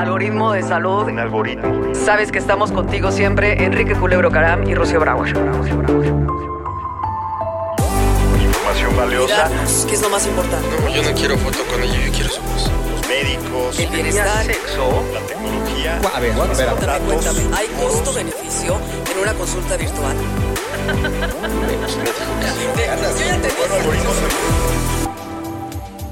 Algoritmo de salud. Un algoritmo. Sabes que estamos contigo siempre, Enrique Culebro Caram y Rocío Brauer. Información valiosa. ¿Qué es lo más importante? Yo no quiero foto con ella, yo quiero su voz. Los médicos. El bienestar. Sexo. La tecnología. A ver, espera. Cuéntame, cuéntame, ¿hay costo-beneficio en una consulta virtual? Yo ya te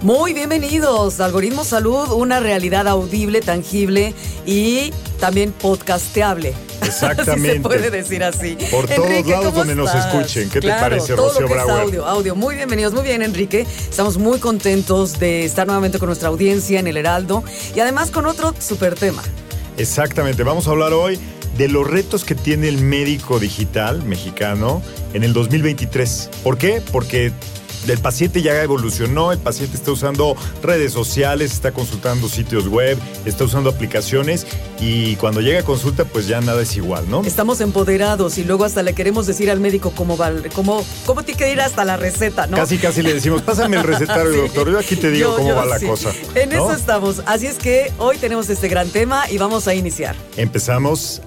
Muy bienvenidos Algoritmo Salud, una realidad audible, tangible y también podcasteable. Exactamente. Si se puede decir así. Por todos lados ¿cómo donde nos escuchen. ¿Qué te parece, todo Rocío lo que es audio, audio. Muy bienvenidos, muy bien, Enrique. Estamos muy contentos de estar nuevamente con nuestra audiencia en el Heraldo y además con otro super tema. Exactamente. Vamos a hablar hoy de los retos que tiene el médico digital mexicano en el 2023. ¿Por qué? Porque el paciente ya evolucionó, el paciente está usando redes sociales, está consultando sitios web, está usando aplicaciones y cuando llega a consulta pues ya nada es igual, ¿no? Estamos empoderados y luego hasta le queremos decir al médico cómo va, cómo, cómo tiene que ir hasta la receta, ¿no? Casi casi le decimos, pásame el recetario, Sí. doctor, yo aquí te digo Yo- cómo yo va la cosa. En ¿no? eso estamos. Así es que hoy tenemos este gran tema y vamos a iniciar. Empezamos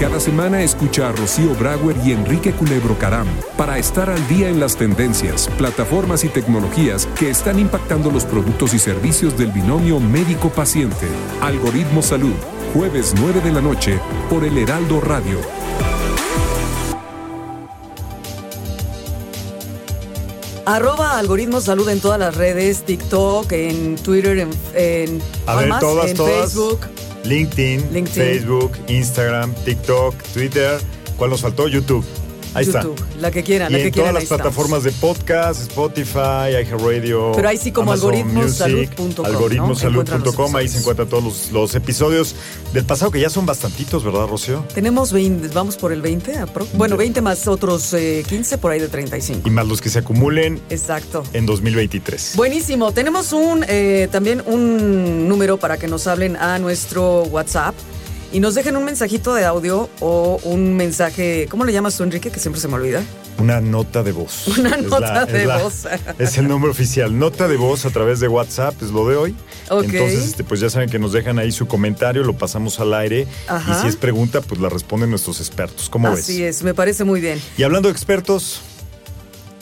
Cada semana escucha a Rocío Brauer y Enrique Culebro Caram para estar al día en las tendencias, plataformas y tecnologías que están impactando los productos y servicios del binomio médico-paciente. Algoritmo Salud, jueves 9 de la noche por el Heraldo Radio. Arroba Algoritmo Salud en todas las redes, TikTok, en Twitter, en, en, A ver, ¿cuál más? todas, en todas. Facebook. LinkedIn, LinkedIn. Facebook, Instagram, TikTok, Twitter. ¿Cuál nos faltó? YouTube. Ahí YouTube, está. la que quieran, Y la que en quieran. todas las estamos. plataformas de podcast, Spotify, iHeartRadio. Pero ahí sí como algoritmosalud.com. Algoritmosalud.com, ahí se encuentran todos los, los episodios del pasado, que ya son bastantitos, ¿verdad, Rocío? Tenemos 20, vamos por el 20. apro- Bueno, 20 más otros eh, 15 por ahí de 35. Y más los que se acumulen Exacto. en 2023. Buenísimo. Tenemos un eh, también un número para que nos hablen a nuestro WhatsApp y nos dejen un mensajito de audio o un mensaje. ¿Cómo le llamas tú, Enrique? Que siempre se me olvida. Una nota de voz. Una Es nota de voz. Es el nombre oficial. Nota de voz a través de WhatsApp, es lo de hoy. Ok. Entonces, este, pues ya saben que nos dejan ahí su comentario, lo pasamos al aire. Ajá. Y si es pregunta, pues la responden nuestros expertos. ¿Cómo Así ves? es, me parece muy bien. Y hablando de expertos,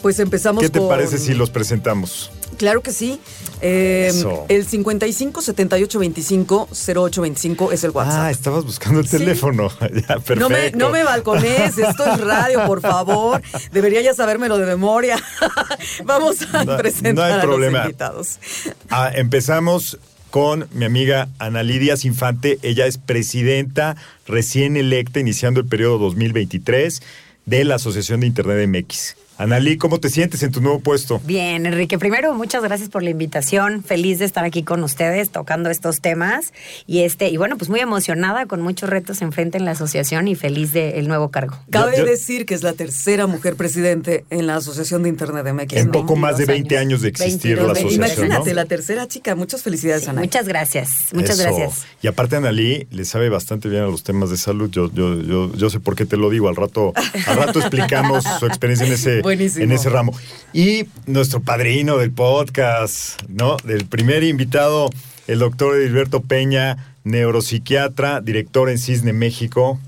Pues empezamos ¿qué te con- parece si los presentamos? Claro que sí. Eh, el 55 78 25 08 25 es el WhatsApp. Ah, estabas buscando el Sí. teléfono. ya, perfecto. No me, no me balcones, esto es radio, por favor. Debería ya sabérmelo de memoria. Vamos a No- presentar no hay a problema. los invitados. Ah, empezamos con mi amiga Ana Lidia Infante. Ella es presidenta recién electa, iniciando el periodo 2023 de la Asociación de Internet MX. Analí, ¿cómo te sientes en tu nuevo puesto? Bien, Enrique, primero muchas gracias por la invitación. Feliz de estar aquí con ustedes tocando estos temas y este y bueno, pues muy emocionada con muchos retos enfrente en la asociación y feliz del nuevo cargo. Cabe Yo- yo- decir que es la tercera mujer presidente en la Asociación de Internet de MX. En poco más de 20 años. años de existir 22, la asociación, Imagínate, ¿no? la tercera chica. Muchas felicidades, Sí, Ana. muchas gracias, muchas Eso. gracias. Y aparte Analí le sabe bastante bien a los temas de salud. Yo, yo, yo, yo sé por qué te lo digo. Al rato, al rato explicamos su experiencia en ese, Buenísimo. en ese ramo. Y nuestro padrino del podcast, ¿no? Del primer invitado, el doctor Edilberto Peña, neuropsiquiatra, director en Cisne México.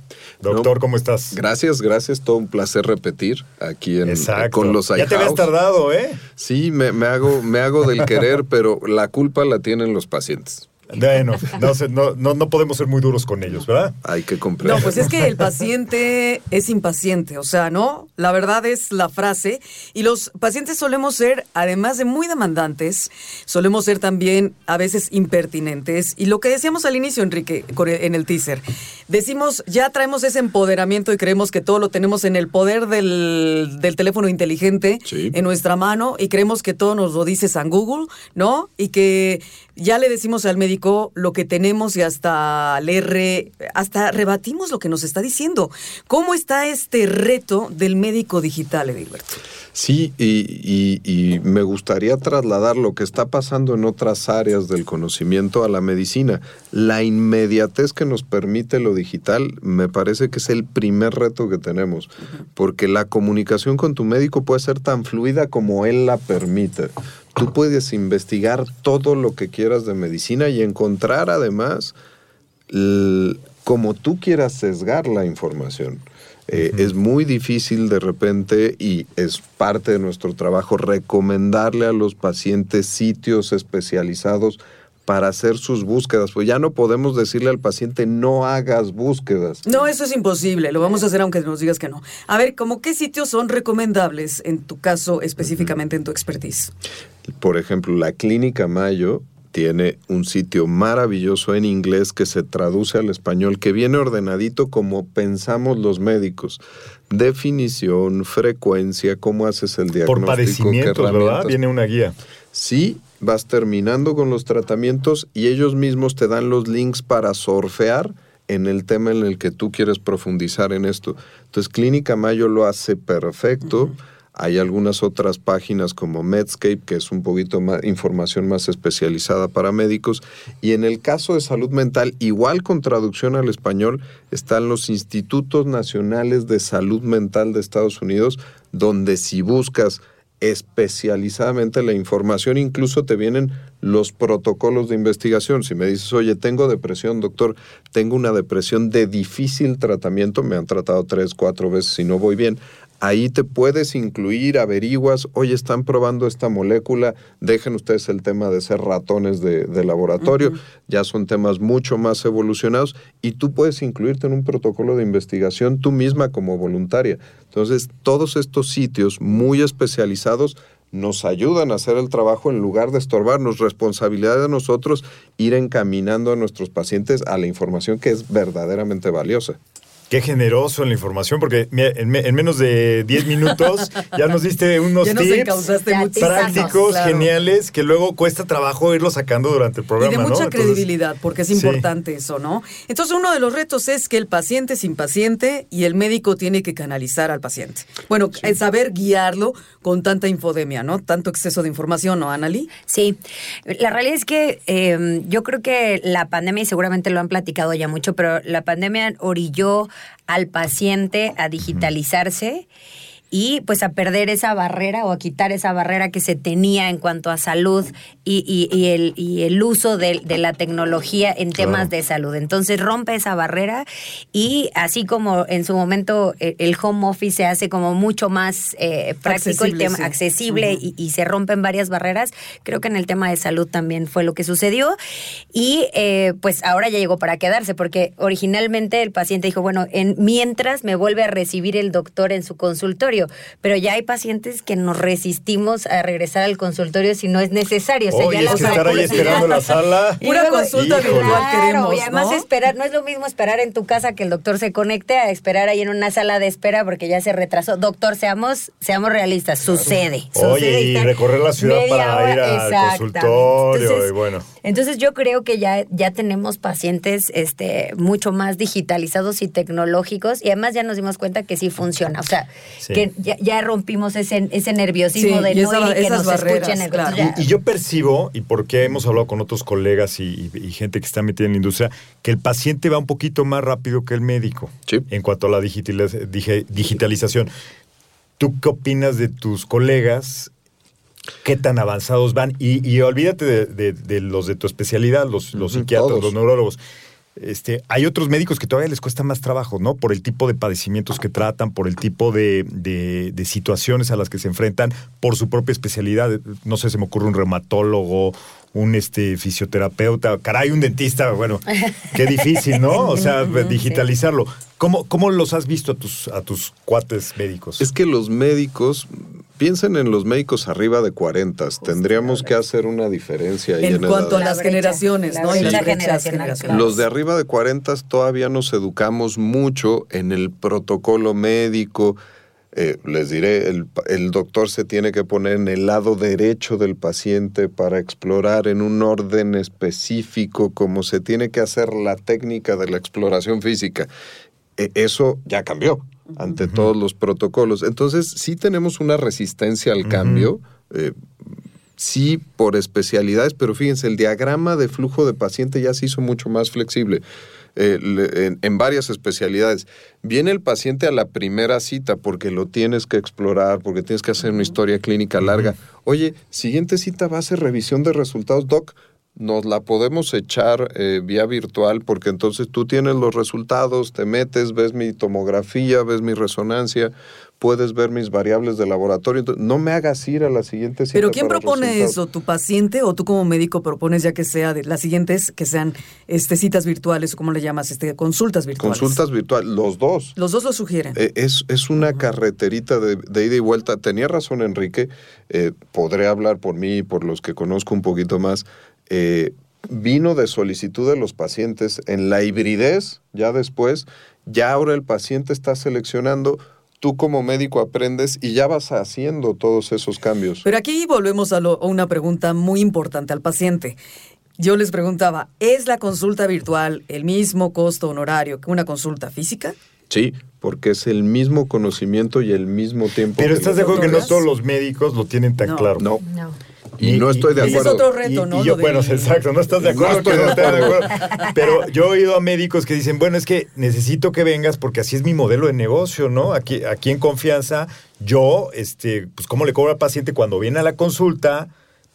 Doctor, No, ¿cómo estás? Gracias, gracias. Todo un placer repetir aquí en, Exacto. con los ya te habías iHouse. tardado, ¿eh? Sí, me, me hago, me hago del querer, pero la culpa la tienen los pacientes. Bueno, no, no, no, no podemos ser muy duros con ellos, ¿verdad? Hay que comprender. No, pues es que el paciente es impaciente, o sea, ¿no? La verdad es la frase. Y los pacientes solemos ser, además de muy demandantes, solemos ser también a veces impertinentes. Y lo que decíamos al inicio, Enrique, en el teaser, decimos, ya traemos ese empoderamiento y creemos que todo lo tenemos en el poder del, del teléfono inteligente, Sí. en nuestra mano, y creemos que todo nos lo dice San Google, ¿no? Y que ya le decimos al médico lo que tenemos y hasta le re- hasta rebatimos lo que nos está diciendo. ¿Cómo está este reto del médico digital, Edilberto? Sí, y, y- y me gustaría trasladar lo que está pasando en otras áreas del conocimiento a la medicina. La inmediatez que nos permite lo digital me parece que es el primer reto que tenemos, porque la comunicación con tu médico puede ser tan fluida como él la permite. Tú puedes investigar todo lo que quieras de medicina y encontrar además como tú quieras sesgar la información. Eh, Es muy difícil de repente y es parte de nuestro trabajo recomendarle a los pacientes sitios especializados para hacer sus búsquedas. Pues ya no podemos decirle al paciente no hagas búsquedas. No, eso es imposible. Lo vamos a hacer aunque nos digas que no. A ver, ¿cómo qué sitios son recomendables en tu caso, específicamente en tu expertise? Por ejemplo, la Clínica Mayo tiene un sitio maravilloso en inglés que se traduce al español, que viene ordenadito como pensamos los médicos. Definición, frecuencia, cómo haces el diagnóstico. Por padecimientos, ¿verdad? herramientas. Viene una guía. Sí, vas terminando con los tratamientos y ellos mismos te dan los links para surfear en el tema en el que tú quieres profundizar en esto. Entonces, Clínica Mayo lo hace perfecto. Hay algunas otras páginas como Medscape, que es un poquito más información más especializada para médicos. Y en el caso de salud mental, igual con traducción al español, están los Institutos Nacionales de Salud Mental de Estados Unidos, donde si buscas especializadamente la información, incluso te vienen los protocolos de investigación. Si me dices, oye, tengo depresión, doctor, tengo una depresión de difícil tratamiento, me han tratado tres, cuatro veces y no voy bien. Ahí te puedes incluir, averiguas, oye, están probando esta molécula, dejen ustedes el tema de ser ratones de, de laboratorio, ya son temas mucho más evolucionados y tú puedes incluirte en un protocolo de investigación tú misma como voluntaria. Entonces, todos estos sitios muy especializados nos ayudan a hacer el trabajo en lugar de estorbarnos. Responsabilidad de nosotros ir encaminando a nuestros pacientes a la información que es verdaderamente valiosa. Qué generoso en la información, porque mira, en, me- en menos de 10 minutos ya nos diste unos Ya nos tips prácticos, Claro. geniales, que luego cuesta trabajo irlos sacando durante el Y programa. de ¿no? mucha Entonces, credibilidad, porque es sí. importante eso, ¿no? Entonces, uno de los retos es que el paciente es impaciente y el médico tiene que canalizar al paciente. Bueno, es saber guiarlo con tanta infodemia, ¿no? Tanto exceso de información, ¿no, Anali? Sí, la realidad es que eh, yo creo que la pandemia, y seguramente lo han platicado ya mucho, pero la pandemia orilló al paciente a digitalizarse y pues a perder esa barrera o a quitar esa barrera que se tenía en cuanto a salud y, y- y el, y el uso de, de la tecnología en temas de salud. Entonces rompe esa barrera y así como en su momento eh, el home office se hace como mucho más eh, práctico el Accesible, tema, sí. accesible y, y se rompen varias barreras, creo que en el tema de salud también fue lo que sucedió y eh, pues ahora ya llegó para quedarse porque originalmente el paciente dijo, bueno, en, mientras me vuelve a recibir el doctor en su consultorio, pero ya hay pacientes que nos resistimos a regresar al consultorio si no es necesario. O sea, ya es la que estar ahí esperando en la sala. Pura luego- consulta virtual Claro, queremos, y además ¿no? esperar, no es lo mismo esperar en tu casa que el doctor se conecte a esperar ahí en una sala de espera porque ya se retrasó. Doctor, seamos, seamos realistas, sucede. Oye, sucede y estar recorrer la ciudad media para hora- ir al consultorio, Entonces, y bueno. Entonces yo creo que ya, ya tenemos pacientes este, mucho más digitalizados y tecnológicos y además ya nos dimos cuenta que sí funciona. O sea, Sí. que ya, ya rompimos ese, ese nerviosismo Sí, de y no esa- ir y que esas nos barreras, escuchen. claro. Entonces ya- Y, y yo percibo, y porque hemos hablado con otros colegas y, y- y gente que está metida en la industria, que el paciente va un poquito más rápido que el médico Sí. en cuanto a la digitaliz- digi- digitalización. ¿Tú qué opinas de tus colegas? ¿Qué tan avanzados van? Y, y olvídate de, de- de los de tu especialidad, los, psiquiatras, todos. los neurólogos. Este, hay otros médicos que todavía les cuesta más trabajo, ¿no? Por el tipo de padecimientos que tratan, por el tipo de, de- de situaciones a las que se enfrentan, por su propia especialidad. No sé, se me ocurre un reumatólogo, un este, fisioterapeuta, caray, un dentista, bueno, qué difícil, ¿no? O sea, digitalizarlo. ¿Cómo, ¿Cómo los has visto a tus, a tus cuates médicos? Es que los médicos, piensen en los médicos arriba de 40, tendríamos que hacer una diferencia ahí en, En cuanto a las La brecha, generaciones, ¿no? Brecha generacional, claro. Los de arriba de 40 todavía nos educamos mucho en el protocolo médico. Eh, les diré, el, doctor se tiene que poner en el lado derecho del paciente para explorar en un orden específico como se tiene que hacer la técnica de la exploración física. E- eso ya cambió ante todos los protocolos. Entonces, sí tenemos una resistencia al cambio. eh, sí por especialidades, pero fíjense, el diagrama de flujo de paciente ya se hizo mucho más flexible. eh, le- en, en varias especialidades. Viene el paciente a la primera cita porque lo tienes que explorar, porque tienes que hacer una historia clínica larga. Oye, siguiente cita va a ser revisión de resultados, doc. Nos la podemos echar eh, vía virtual porque entonces tú tienes los resultados, te metes, ves mi tomografía, ves mi resonancia, puedes ver mis variables de laboratorio. Entonces, no me hagas ir a la siguiente cita. Pero ¿quién propone resultados. eso? ¿Tu paciente o tú como médico propones ya que sea de las siguientes que sean este citas virtuales o cómo le llamas, este consultas virtuales? Consultas virtuales, los dos. Los dos lo sugieren. Eh, Es, es una carreterita de, de ida y vuelta. Tenía razón Enrique, eh, podré hablar por mí y por los que conozco un poquito más. Eh, vino de solicitud de los pacientes en la hibridez, ya después, ya ahora el paciente está seleccionando, tú como médico aprendes y ya vas haciendo todos esos cambios. Pero aquí volvemos a, lo- a una pregunta muy importante al paciente. Yo les preguntaba, ¿es la consulta virtual el mismo costo honorario que una consulta física? Sí, porque es el mismo conocimiento y el mismo tiempo. Pero estás de acuerdo que no todos los médicos lo tienen tan No. claro. No, No. Y no estoy de Ese es acuerdo. otro reto, Y- ¿no? y yo, de- bueno, exacto, no estás de No acuerdo. de no estés de acuerdo. acuerdo. Pero yo he oído a médicos que dicen, bueno, es que necesito que vengas porque así es mi modelo de negocio, ¿no? Aquí, aquí en confianza, yo, este, pues, ¿cómo le cobro al paciente cuando viene a la consulta?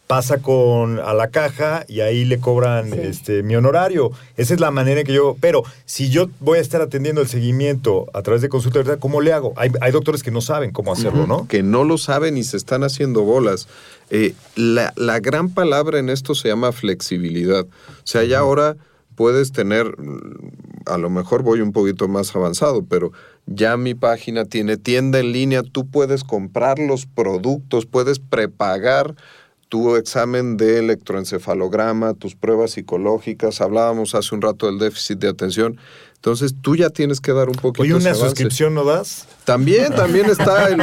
Pasa con a la caja y ahí le cobran Sí. este mi honorario. Esa es la manera en que yo. Pero si yo voy a estar atendiendo el seguimiento a través de consulta, ¿verdad? ¿Cómo le hago? Hay, hay doctores que no saben cómo hacerlo, ¿no? que no lo saben y se están haciendo bolas. Eh, la, la gran palabra en esto se llama flexibilidad. O sea, ya ahora puedes tener, a lo mejor voy un poquito más avanzado, pero ya mi página tiene tienda en línea, tú puedes comprar los productos, puedes prepagar tu examen de electroencefalograma, tus pruebas psicológicas, hablábamos hace un rato del déficit de atención, entonces tú ya tienes que dar un poquito Oye, ese ¿una suscripción no das? También, también está el,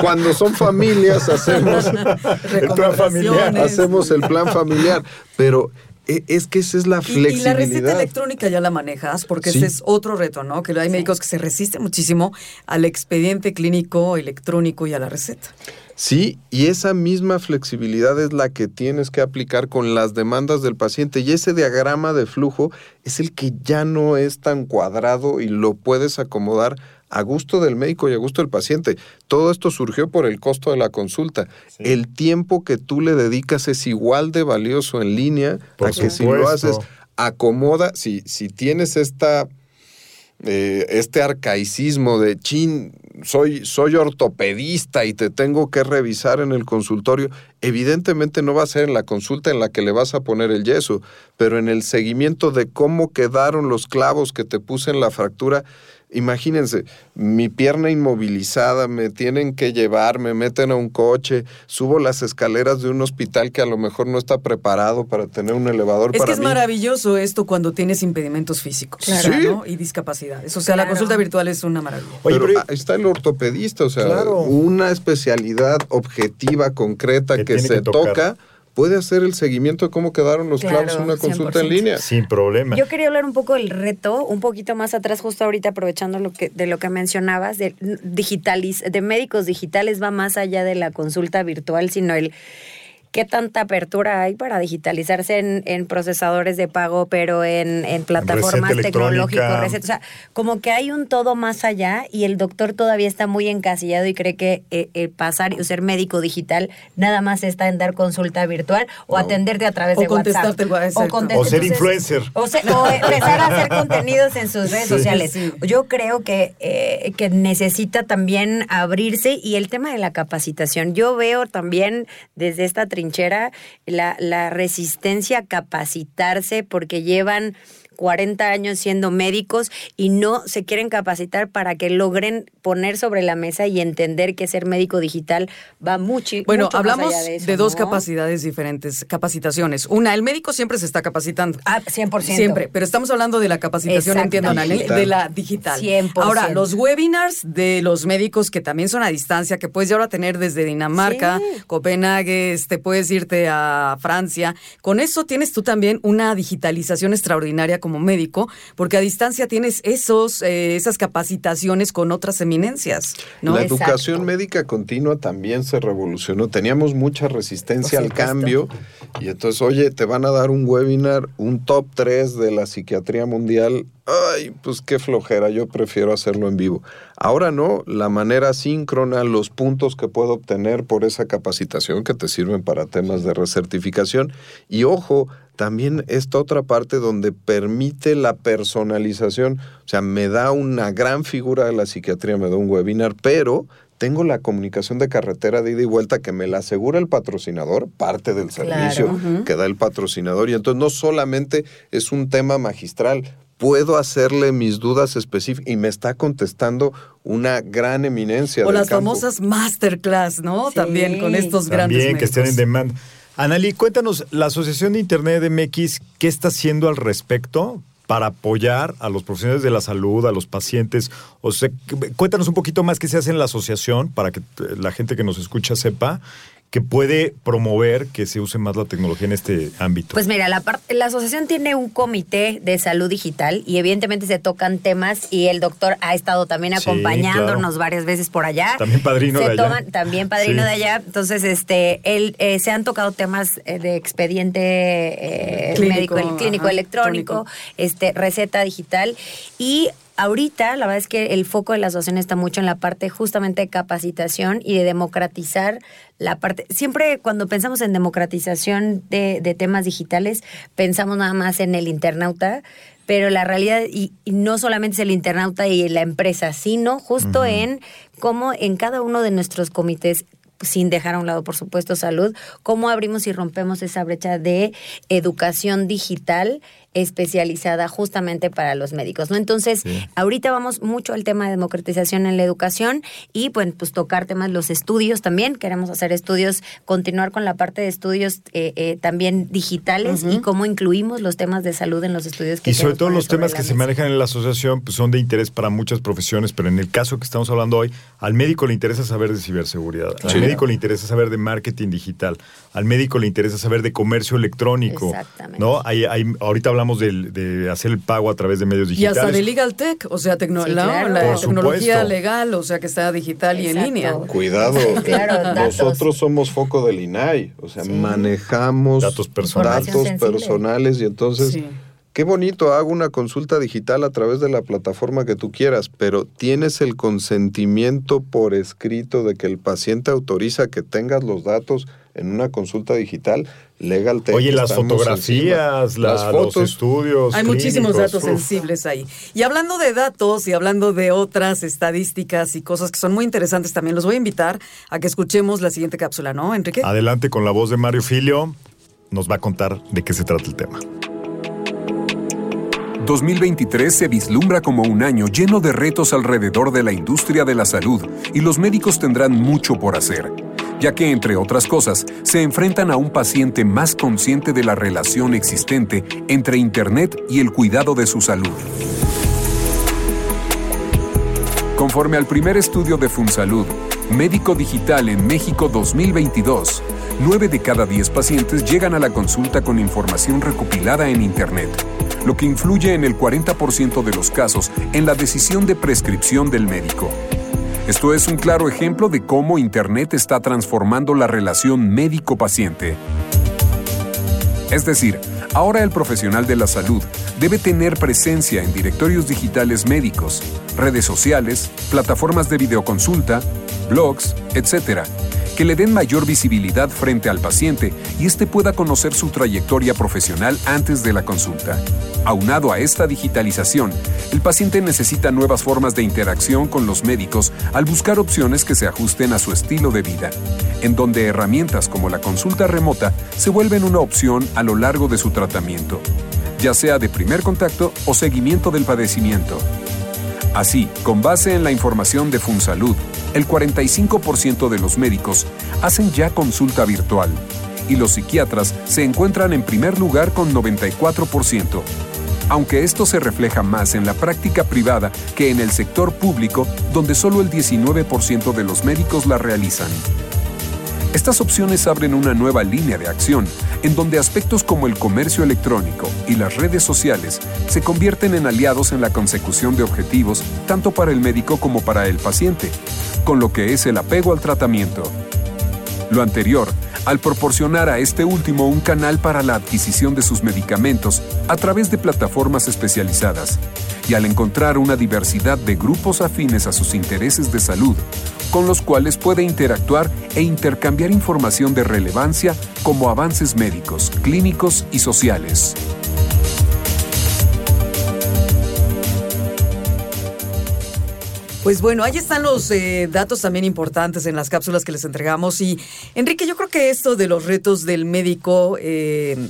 cuando son familias hacemos El plan familiar. Hacemos el plan familiar, pero e- es que esa es la Y, y la receta flexibilidad. electrónica ya la manejas, porque Sí. ese es otro reto, ¿no? Que hay médicos que se resisten muchísimo al expediente clínico electrónico y a la receta. Sí, y esa misma flexibilidad es la que tienes que aplicar con las demandas del paciente y ese diagrama de flujo es el que ya no es tan cuadrado y lo puedes acomodar a gusto del médico y a gusto del paciente. Todo esto surgió por el costo de la consulta. El tiempo que tú le dedicas es igual de valioso en línea Por a que si lo haces acomoda, si, si tienes esta eh, este arcaicismo de chin, soy, soy ortopedista y te tengo que revisar en el consultorio, evidentemente no va a ser en la consulta en la que le vas a poner el yeso, pero en el seguimiento de cómo quedaron los clavos que te puse en la fractura. Imagínense, mi pierna inmovilizada, me tienen que llevar, me meten a un coche, subo las escaleras de un hospital que a lo mejor no está preparado para tener un elevador Es para que es mí. maravilloso esto cuando tienes impedimentos físicos Claro. Sí. ¿no? y discapacidades. O sea, la consulta virtual es una maravilla. Oye, pero pero- ahí está el ortopedista, o sea, Claro. una especialidad objetiva, concreta Que se que toca, puede hacer el seguimiento de cómo quedaron los Claro, clavos en una consulta en 100%. línea. Sin problema. Yo quería hablar un poco del reto, un poquito más atrás, justo ahorita aprovechando lo que, de lo que mencionabas, de digitaliz, de médicos digitales va más allá de la consulta virtual, sino el qué tanta apertura hay para digitalizarse en, en procesadores de pago, pero en, en plataformas receta tecnológicas, recetas. O sea, como que hay un todo más allá y el doctor todavía está muy encasillado y cree que eh, eh, pasar y ser médico digital nada más está en dar consulta virtual o atenderte a través O de WhatsApp. contestarte el WhatsApp. conte- O ser influencer. O, se- o empezar a hacer contenidos en sus redes Sí. sociales. Sí. Yo creo que, eh, que necesita también abrirse y el tema de la capacitación. Yo veo también desde esta trinchera la, la resistencia a capacitarse porque llevan 40 años siendo médicos y no se quieren capacitar para que logren poner sobre la mesa y entender que ser médico digital va mucho Bueno, mucho más hablamos allá de, de, eso, dos ¿no? capacidades diferentes, capacitaciones. Una, el médico siempre se está capacitando. Ah, 100%. Siempre, pero estamos hablando de la capacitación, entiendo, Digital. de la digital. 100%. Ahora, los webinars de los médicos que también son a distancia, que puedes ya ahora tener desde Dinamarca, Sí. Copenhague, este, puedes irte a Francia. Con eso tienes tú también una digitalización extraordinaria como médico, porque a distancia tienes esos, eh, esas capacitaciones con otras eminencias, ¿no? La Exacto. educación médica continua también se revolucionó. Teníamos mucha resistencia al cambio y entonces, oye, te van a dar un webinar, un top 3 de la psiquiatría mundial. Ay, pues qué flojera, yo prefiero hacerlo en vivo. Ahora no, la manera síncrona, los puntos que puedo obtener por esa capacitación que te sirven para temas de recertificación. Y ojo, también esta otra parte donde permite la personalización, o sea, me da una gran figura de la psiquiatría, me da un webinar, pero tengo la comunicación de carretera de ida y vuelta que me la asegura el patrocinador, parte del servicio que da el patrocinador, y entonces no solamente es un tema magistral, puedo hacerle mis dudas específicas y me está contestando una gran eminencia. O del las campo. famosas masterclass, ¿no? Sí. También con estos grandes También que estén en demanda. Analí, cuéntanos, la Asociación de Internet de MX, ¿qué está haciendo al respecto para apoyar a los profesionales de la salud, a los pacientes? O sea, cuéntanos un poquito más qué se hace en la asociación para que la gente que nos escucha sepa que puede promover que se use más la tecnología en este ámbito. Pues mira, la, la asociación tiene un comité de salud digital y evidentemente se tocan temas y el doctor ha estado también Sí, acompañándonos claro. varias veces por allá. También padrino Se de allá. toman- también padrino Sí. de allá. Entonces, este, él, eh, se han tocado temas eh, de expediente eh, Clínico, médico, el clínico ajá, electrónico, electrónico. este, receta digital y Ahorita, la verdad es que el foco de la asociación está mucho en la parte justamente de capacitación y de democratizar la parte. Siempre cuando pensamos en democratización de, de temas digitales, pensamos nada más en el internauta, pero la realidad, y, y no solamente es el internauta y la empresa, sino justo en cómo en cada uno de nuestros comités sin dejar a un lado, por supuesto, salud, cómo abrimos y rompemos esa brecha de educación digital especializada justamente para los médicos, ¿no? Entonces, ahorita vamos mucho al tema de democratización en la educación y bueno, pues tocar temas los estudios también, queremos hacer estudios, continuar con la parte de estudios eh, eh, también digitales y cómo incluimos los temas de salud en los estudios que Y sobre todo los sobre temas que se manejan en la asociación pues son de interés para muchas profesiones, pero en el caso que estamos hablando hoy, al médico le interesa saber de ciberseguridad, al médico le interesa saber de marketing digital, al médico le interesa saber de comercio electrónico, Exactamente. ¿no? Hay, hay- ahorita hablamos de, hacer el pago a través de medios Y digitales. hasta de Legal Tech, o sea, tecno- Sí, la, claro. la Por tecnología supuesto. legal, o sea, que está digital y en línea. Cuidado, Claro, nosotros somos foco del INAI, o sea, Sí. manejamos Datos personales. datos personales y entonces, Sí. Qué bonito, hago una consulta digital a través de la plataforma que tú quieras, pero tienes el consentimiento por escrito de que el paciente autoriza que tengas los datos en una consulta digital, legal Tech, Oye, las fotografías, la- las los fotos, estudios. Hay muchísimos datos uf. sensibles ahí. Y hablando de datos y hablando de otras estadísticas y cosas que son muy interesantes también, los voy a invitar a que escuchemos la siguiente cápsula, ¿no, Enrique? Adelante con la voz de Mario Filio, nos va a contar de qué se trata el tema. 2023 se vislumbra como un año lleno de retos alrededor de la industria de la salud y los médicos tendrán mucho por hacer, ya que, entre otras cosas, se enfrentan a un paciente más consciente de la relación existente entre Internet y el cuidado de su salud. Conforme al primer estudio de FunSalud, Médico Digital en México 2022, 9 de cada 10 pacientes llegan a la consulta con información recopilada en Internet, lo que influye en el 40% de los casos en la decisión de prescripción del médico. Esto es un claro ejemplo de cómo Internet está transformando la relación médico-paciente. Es decir, ahora el profesional de la salud debe tener presencia en directorios digitales médicos, redes sociales, plataformas de videoconsulta, blogs, etc., que le den mayor visibilidad frente al paciente y éste pueda conocer su trayectoria profesional antes de la consulta. Aunado a esta digitalización, el paciente necesita nuevas formas de interacción con los médicos al buscar opciones que se ajusten a su estilo de vida, en donde herramientas como la consulta remota se vuelven una opción a lo largo de su tratamiento, ya sea de primer contacto o seguimiento del padecimiento. Así, con base en la información de FunSalud, el 45% de los médicos hacen ya consulta virtual y los psiquiatras se encuentran en primer lugar con 94%, aunque esto se refleja más en la práctica privada que en el sector público, donde solo el 19% de los médicos la realizan. Estas opciones abren una nueva línea de acción, en donde aspectos como el comercio electrónico y las redes sociales se convierten en aliados en la consecución de objetivos tanto para el médico como para el paciente, con lo que es el apego al tratamiento. Lo anterior, al proporcionar a este último un canal para la adquisición de sus medicamentos a través de plataformas especializadas, y al encontrar una diversidad de grupos afines a sus intereses de salud, con los cuales puede interactuar e intercambiar información de relevancia como avances médicos, clínicos y sociales. Pues bueno, ahí están los eh, datos también importantes en las cápsulas que les entregamos. Y Enrique, yo creo que esto de los retos del médico eh,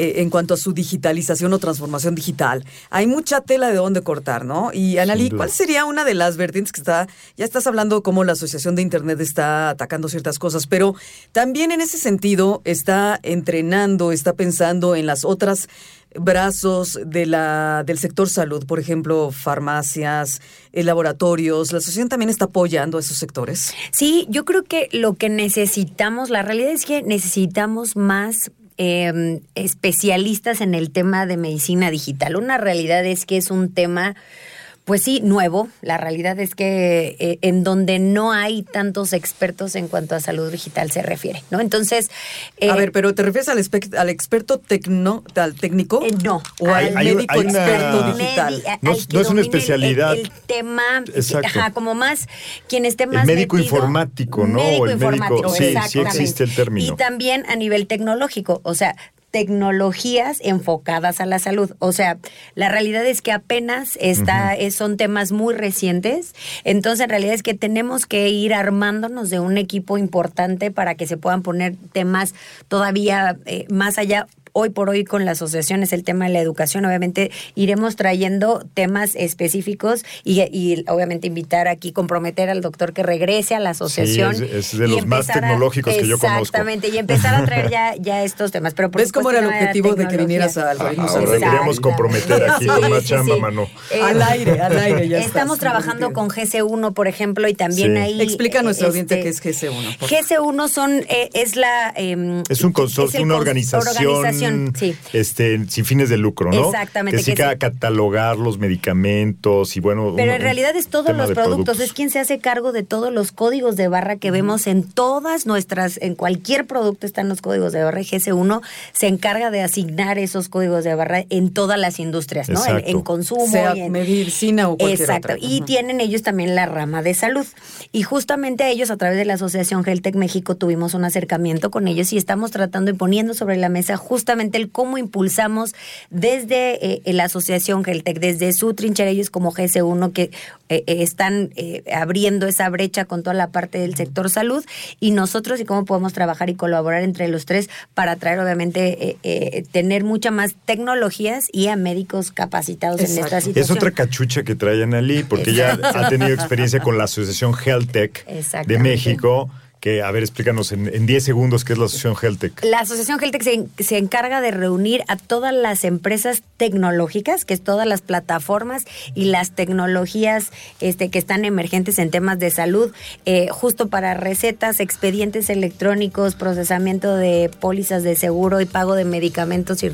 eh, en cuanto a su digitalización o transformación digital, hay mucha tela de dónde cortar, ¿no? Y Analí. ¿cuál sería una de las vertientes que está, ya estás hablando cómo la Asociación de Internet está atacando ciertas cosas, pero también en ese sentido está entrenando, está pensando en las otras brazos de la, del sector salud, por ejemplo, farmacias, eh, laboratorios. ¿La asociación también está apoyando a esos sectores? Sí, yo creo que lo que necesitamos, la realidad es que necesitamos más eh, especialistas en el tema de medicina digital. Una realidad es que es un tema, pues sí, nuevo. La realidad es que eh, en donde no hay tantos expertos en cuanto a salud digital se refiere, ¿no? Entonces... eh, a ver, pero ¿te refieres al, experto tecno, al técnico? Eh, no. ¿O al médico hay una- experto digital? No es- que no es una el- especialidad. El, el tema, Exacto. ajá, como más, quien esté más médico metido- informático, ¿no? Médico O el médico- informático, sí, sí exactamente. existe el término. Y también a nivel tecnológico, o sea, tecnologías enfocadas a la salud. O sea, la realidad es que apenas está, es- son temas muy recientes. Entonces, en realidad es que tenemos que ir armándonos de un equipo importante para que se puedan poner temas todavía eh, más allá. Hoy por hoy con la asociación es el tema de la educación. Obviamente iremos trayendo temas específicos y, y obviamente invitar aquí, comprometer al doctor que regrese a la asociación. es- es de y los más empezar a- tecnológicos que yo conozco. Exactamente, y empezar a traer ya, ya estos temas. Pero por ¿Ves cómo era el supuesto, objetivo de que vinieras a Algoritmo Ahora Exactamente. comprometer aquí con más chamba, mano. Eh, Al aire, al aire, ya Estamos estás trabajando con GC1, por ejemplo, y también Sí. ahí. Explica a nuestra eh, audiencia este, qué es GC1. por favor. GC1 son, eh, es la... eh, Es un consorcio, una organización, organización, sí. este, sin fines de lucro, ¿no? Exactamente, Que que dedica sí. a catalogar los medicamentos y bueno. Pero un- en realidad es todos los productos. es quien se hace cargo de todos los códigos de barra que vemos en todas nuestras, en cualquier producto están los códigos de barra. y GS1 se encarga de asignar esos códigos de barra en todas las industrias, ¿no? En, consumo. Sea y en- medicina o cualquier Exacto. otra. Y tienen ellos también la rama de salud. Y justamente a ellos, a través de la Asociación Geltec México, tuvimos un acercamiento con ellos y estamos tratando y poniendo sobre la mesa justamente el cómo impulsamos desde eh, la Asociación Geltec, desde su trinchera, ellos como GS1, que eh, eh, están eh, abriendo esa brecha con toda la parte del sector salud, y nosotros y cómo podemos trabajar y colaborar entre los tres para traer, obviamente, eh, eh, tener mucha más tecnologías y a médicos capacitados en esta Es situación. otra cachucha que trae Analí, porque ella ha tenido experiencia con la Asociación Healthtech de. México. Que, a ver, explícanos en, en 10 segundos qué es la Asociación Healthtech. La Asociación Geltec se, se encarga de reunir a todas las empresas tecnológicas, que es todas las plataformas y las tecnologías este, que están emergentes en temas de salud, eh, justo para recetas, expedientes electrónicos, procesamiento de pólizas de seguro y pago de medicamentos, y,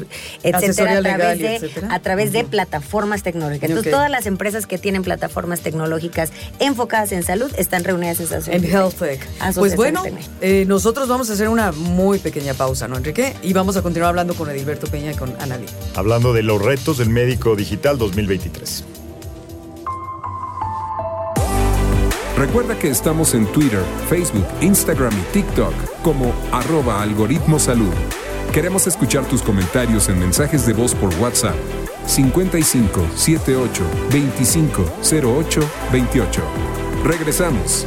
etcétera, a través, de, etcétera. a través de plataformas tecnológicas. Entonces, todas las empresas que tienen plataformas tecnológicas enfocadas en salud están reunidas en esa En asociación. Health Tech. Asociación Pues Bueno, eh, nosotros vamos a hacer una muy pequeña pausa, ¿no, Enrique? Y vamos a continuar hablando con Edilberto Peña y con Analí. Hablando de los retos del médico digital 2023. Recuerda que estamos en Twitter, Facebook, Instagram y TikTok como arroba algoritmo salud. Queremos escuchar tus comentarios en mensajes de voz por WhatsApp 55 78 25 08 28. Regresamos.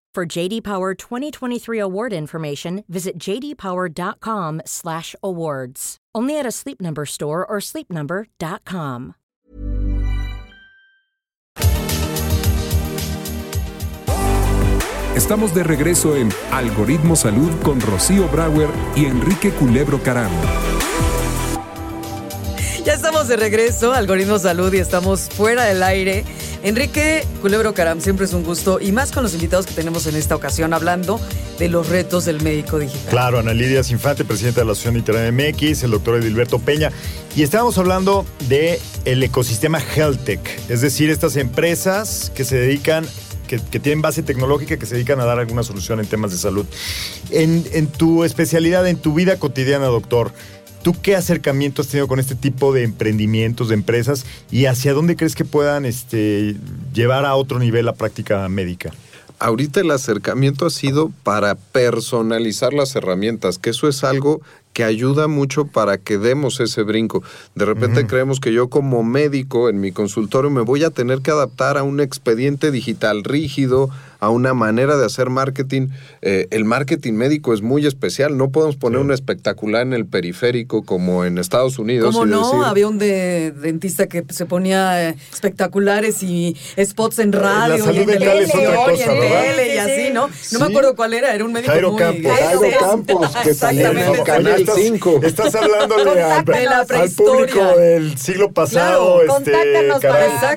For JD Power 2023 award information, visit jdpower.com/awards. Only at a Sleep Number store or sleepnumber.com. Estamos de regreso en Algoritmo Salud con Rocío Brauer y Enrique Culebro Caram. De regreso, Algoritmo Salud, y estamos fuera del aire. Enrique Culebro Caram, siempre es un gusto, y más con los invitados que tenemos en esta ocasión, hablando de los retos del médico digital. Claro, Ana Lidia Infante, presidenta de la Asociación Internet MX, el doctor Edilberto Peña. Y estábamos hablando de el ecosistema HealthTech, es decir, estas empresas que se dedican, que, que tienen base tecnológica, que se dedican a dar alguna solución en temas de salud. En, en tu especialidad, en tu vida cotidiana, doctor, ¿Tú qué acercamiento has tenido con este tipo de emprendimientos, de empresas y hacia dónde crees que puedan este, llevar a otro nivel la práctica médica? Ahorita el acercamiento ha sido para personalizar las herramientas, que eso es algo que ayuda mucho para que demos ese brinco. De repente creemos que yo como médico en mi consultorio me voy a tener que adaptar a un expediente digital rígido, a una manera de hacer marketing. Eh, el marketing médico es muy especial. No podemos poner un espectacular en el periférico como en Estados Unidos. ¿Cómo y no? decir, Había un de- dentista que se ponía eh, espectaculares y spots en radio, salud y en mental es televisión, otra y en cosa, ¿verdad? tele, y Sí, así, sí. ¿no? No Sí. me acuerdo cuál era, era un médico Jairo muy... Campos. Jairo Campos, que salió en canal estás, 5. Estás hablándole al, la al público del siglo pasado. Claro, este, contáctanos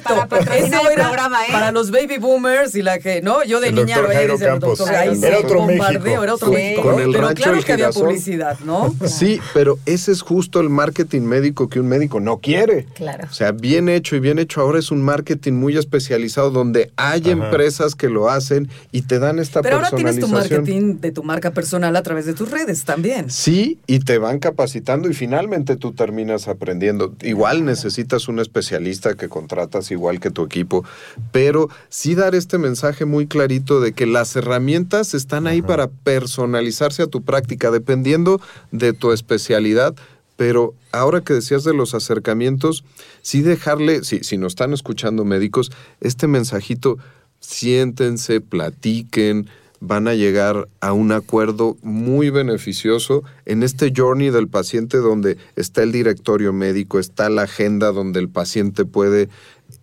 para- para Eso el era programa, ¿eh? para los baby boomers y la que, ¿no? Yo de El niña lo veía Jairo Campos. doctor, ahí Era sí, otro bombardeo, México. era otro Sí. México. Con el Pero claro El que había publicidad, ¿no? Sí, pero ese es justo el marketing médico que un médico no quiere. Claro. O sea, bien hecho y bien hecho. Ahora es un marketing muy especializado donde hay Ajá. empresas que lo hacen y te dan esta Pero ahora tienes tu marketing de tu marca personal a través de tus redes también. Sí, y te van capacitando y finalmente tú terminas aprendiendo. Igual necesitas un especialista que contratas igual que tu equipo, pero sí dar este mensaje muy clarito de que las herramientas están ahí para personalizarse a tu práctica, dependiendo de tu especialidad. Pero ahora que decías de los acercamientos, sí dejarle, si, si nos están escuchando médicos, este mensajito, siéntense, platiquen, van a llegar a un acuerdo muy beneficioso en este journey del paciente donde está el directorio médico, está la agenda donde el paciente puede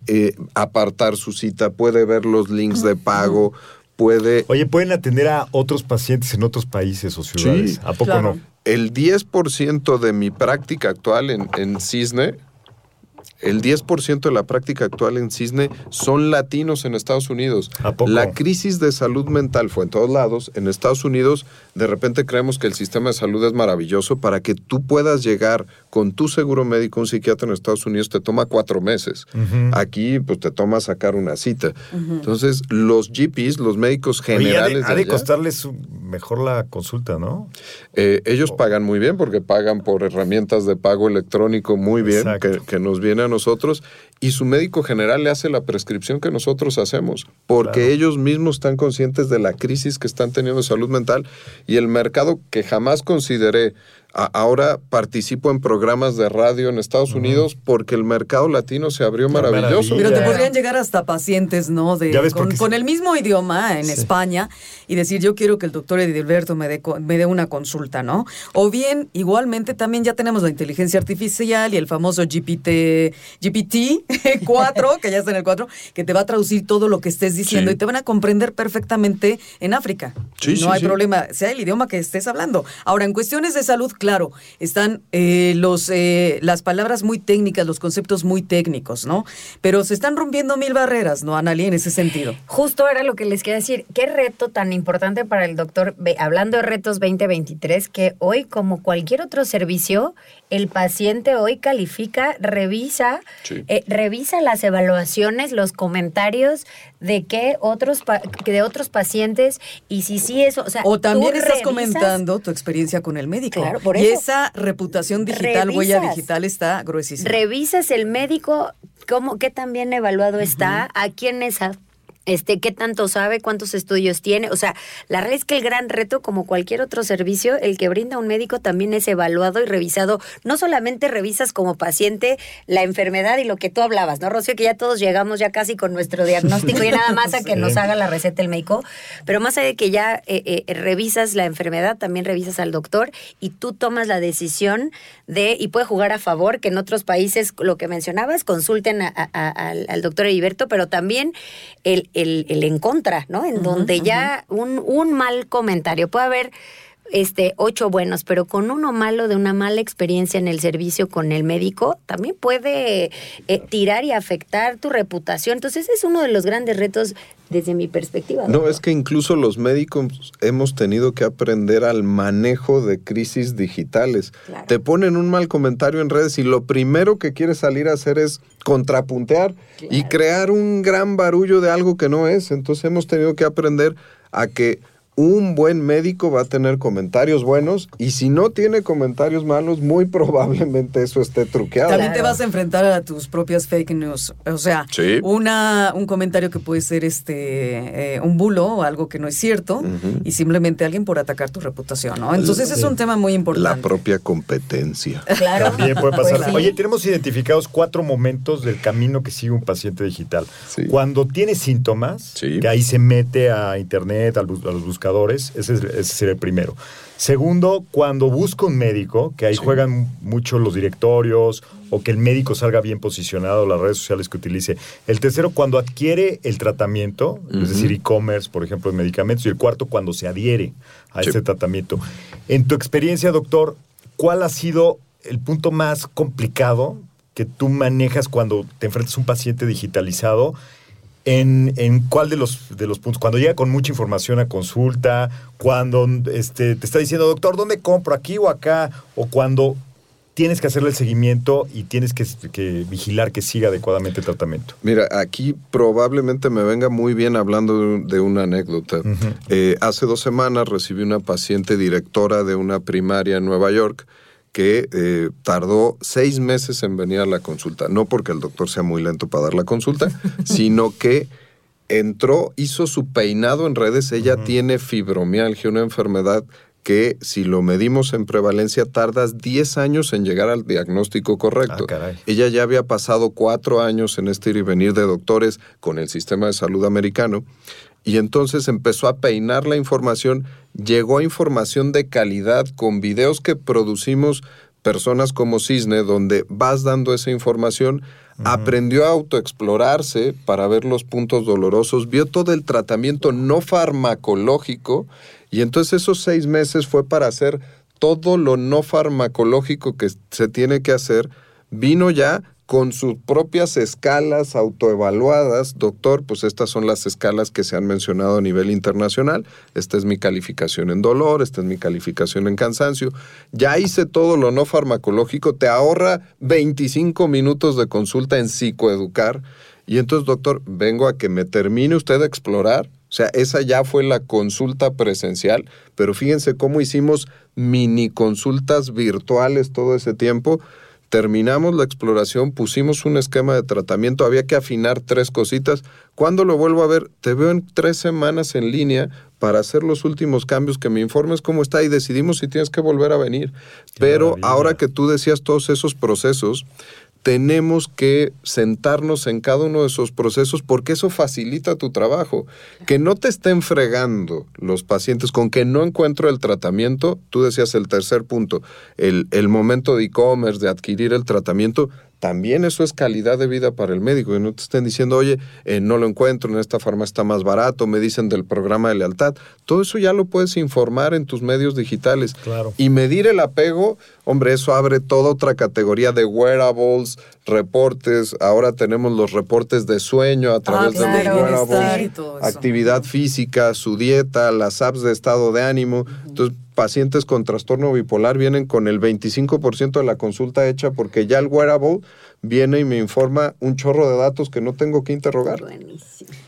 eh, apartar su cita, puede ver los links de pago, puede... Oye, ¿pueden atender a otros pacientes en otros países o ciudades? Sí, ¿A poco claro. no? El 10% de mi práctica actual en, en Cisne, el 10% de la práctica actual en Cisne son latinos en Estados Unidos. ¿A poco? La crisis de salud mental fue en todos lados. En Estados Unidos, de repente creemos que el sistema de salud es maravilloso para que tú puedas llegar con tu seguro médico a un psiquiatra en Estados Unidos te toma cuatro meses. Aquí, pues te toma sacar una cita. Entonces, los GPs, los médicos Oye, ha de- generales ha de, allá, costarles mejor la consulta, ¿no? eh, ellos pagan muy bien porque pagan por herramientas de pago electrónico muy bien que, que nos viene a nosotros y su médico general le hace la prescripción que nosotros hacemos porque Claro. ellos mismos están conscientes de la crisis que están teniendo de salud mental y el mercado que jamás consideré ahora participo en programas de radio en Estados Unidos porque el mercado latino se abrió Qué maravilloso. Pero te podrían llegar hasta pacientes, ¿no? De, Ya ves por con, qué con se- el mismo idioma en Sí. España y decir, yo quiero que el doctor Edilberto me dé, co- me dé una consulta, ¿no? O bien, igualmente, también ya tenemos la inteligencia artificial y el famoso GPT, GPT-4, que ya está en el 4, que te va a traducir todo lo que estés diciendo Sí. y te van a comprender perfectamente en África. Sí, no sí, hay sí. problema, sea el idioma que estés hablando. Ahora, en cuestiones de salud, claro, están eh, los, eh, las palabras muy técnicas, los conceptos muy técnicos, ¿no? Pero se están rompiendo mil barreras, ¿no, Analí, en ese sentido? Justo era lo que les quería decir. Qué reto tan importante para el doctor, Ve- hablando de retos 2023, que hoy, como cualquier otro servicio, el paciente hoy califica, revisa, Sí. eh, revisa las evaluaciones, los comentarios de qué otros de otros pacientes y si sí eso, o sea, O también estás revisas- comentando tu experiencia con el médico. Claro, por y eso. esa reputación digital, huella Revisas. digital está gruesísima. revisas el médico, cómo, qué tan bien evaluado está, a quién es, a- este, qué tanto sabe, cuántos estudios tiene. O sea, la realidad es que el gran reto, como cualquier otro servicio, el que brinda un médico también es evaluado y revisado. No solamente revisas como paciente la enfermedad y lo que tú hablabas, ¿no, Rocío? Que ya todos llegamos ya casi con nuestro diagnóstico y nada más a que Sí. nos haga la receta el médico. Pero más allá de que ya eh, eh, revisas la enfermedad, también revisas al doctor y tú tomas la decisión de, y puede jugar a favor, que en otros países, lo que mencionabas, consulten a- a- a- al, al doctor Heriberto, pero también el, el, el en contra, ¿no? En donde ya un, un mal comentario, puede haber este, ocho buenos, pero con uno malo de una mala experiencia en el servicio con el médico, también puede eh, tirar y afectar tu reputación. Entonces, ese es uno de los grandes retos desde mi perspectiva. No, doctor. es que incluso los médicos hemos tenido que aprender al manejo de crisis digitales. Claro. Te ponen un mal comentario en redes y lo primero que quieres salir a hacer es contrapuntear y crear un gran barullo de algo que no es. Entonces hemos tenido que aprender a que un buen médico va a tener comentarios buenos y si no tiene comentarios malos, muy probablemente eso esté truqueado. También te vas a enfrentar a tus propias fake news. O sea, Sí. una, un comentario que puede ser este eh, un bulo o algo que no es cierto y simplemente alguien por atacar tu reputación, ¿no? Entonces es un tema muy La importante. propia competencia. Claro. También puede pasar. Pues sí. Oye, tenemos identificados cuatro momentos del camino que sigue un paciente digital. Sí. Cuando tiene síntomas, Sí. que ahí se mete a internet, al bus- a, los buscadores, ese, es- ese sería el primero. Segundo, cuando busca un médico, que ahí juegan mucho los directorios o que el médico salga bien posicionado, las redes sociales que utilice. El tercero, cuando adquiere el tratamiento, es decir, e-commerce, por ejemplo, de medicamentos. Y el cuarto, cuando se adhiere a Sí. este tratamiento. En tu experiencia, doctor, ¿cuál ha sido el punto más complicado que tú manejas cuando te enfrentas a un paciente digitalizado? ¿En, en cuál de los, de los puntos? Cuando llega con mucha información a consulta, cuando este, te está diciendo, doctor, ¿dónde compro? ¿Aquí o acá? O cuando tienes que hacerle el seguimiento y tienes que, que vigilar que siga adecuadamente el tratamiento. Mira, aquí probablemente me venga muy bien hablando de, un- de una anécdota. Eh, hace dos semanas recibí una paciente directora de una primaria en Nueva York que eh, tardó seis meses en venir a la consulta. No porque el doctor sea muy lento para dar la consulta, sino que entró, hizo su peinado en redes. Ella tiene fibromialgia, una enfermedad que si lo medimos en prevalencia tardas 10 años en llegar al diagnóstico correcto. Ah. Ella ya había pasado cuatro años en este ir y venir de doctores con el sistema de salud americano y entonces empezó a peinar la información, llegó a información de calidad con videos que producimos personas como Cisne, donde vas dando esa información, aprendió a autoexplorarse para ver los puntos dolorosos, vio todo el tratamiento no farmacológico y entonces esos seis meses fue para hacer todo lo no farmacológico que se tiene que hacer, vino ya con sus propias escalas autoevaluadas. Doctor, pues estas son las escalas que se han mencionado a nivel internacional. Esta es mi calificación en dolor, esta es mi calificación en cansancio. Ya hice todo lo no farmacológico, te ahorra 25 minutos de consulta en psicoeducar. Y entonces, doctor, vengo a que me termine usted de explorar. O sea, esa ya fue la consulta presencial, pero fíjense cómo hicimos mini consultas virtuales todo ese tiempo terminamos la exploración, pusimos un esquema de tratamiento, había que afinar tres cositas. Cuando lo vuelvo a ver, te veo en tres semanas en línea para hacer los últimos cambios, que me informes cómo está y decidimos si tienes que volver a venir. Pero ahora que tú decías todos esos procesos, tenemos que sentarnos en cada uno de esos procesos porque eso facilita tu trabajo. Que no te estén fregando los pacientes con que no encuentro el tratamiento, tú decías el tercer punto, el, el momento de e-commerce, de adquirir el tratamiento, también eso es calidad de vida para el médico. Y no te estén diciendo, oye, eh, no lo encuentro, en esta farmacia está más barato, me dicen del programa de lealtad. Todo eso ya lo puedes informar en tus medios digitales. Claro. Y medir el apego, hombre, eso abre toda otra categoría de wearables, reportes. Ahora tenemos los reportes de sueño a través de claro, los wearables, actividad física, su dieta, las apps de estado de ánimo. Entonces, pacientes con trastorno bipolar vienen con el 25% de la consulta hecha porque ya el wearable viene y me informa un chorro de datos que no tengo que interrogar.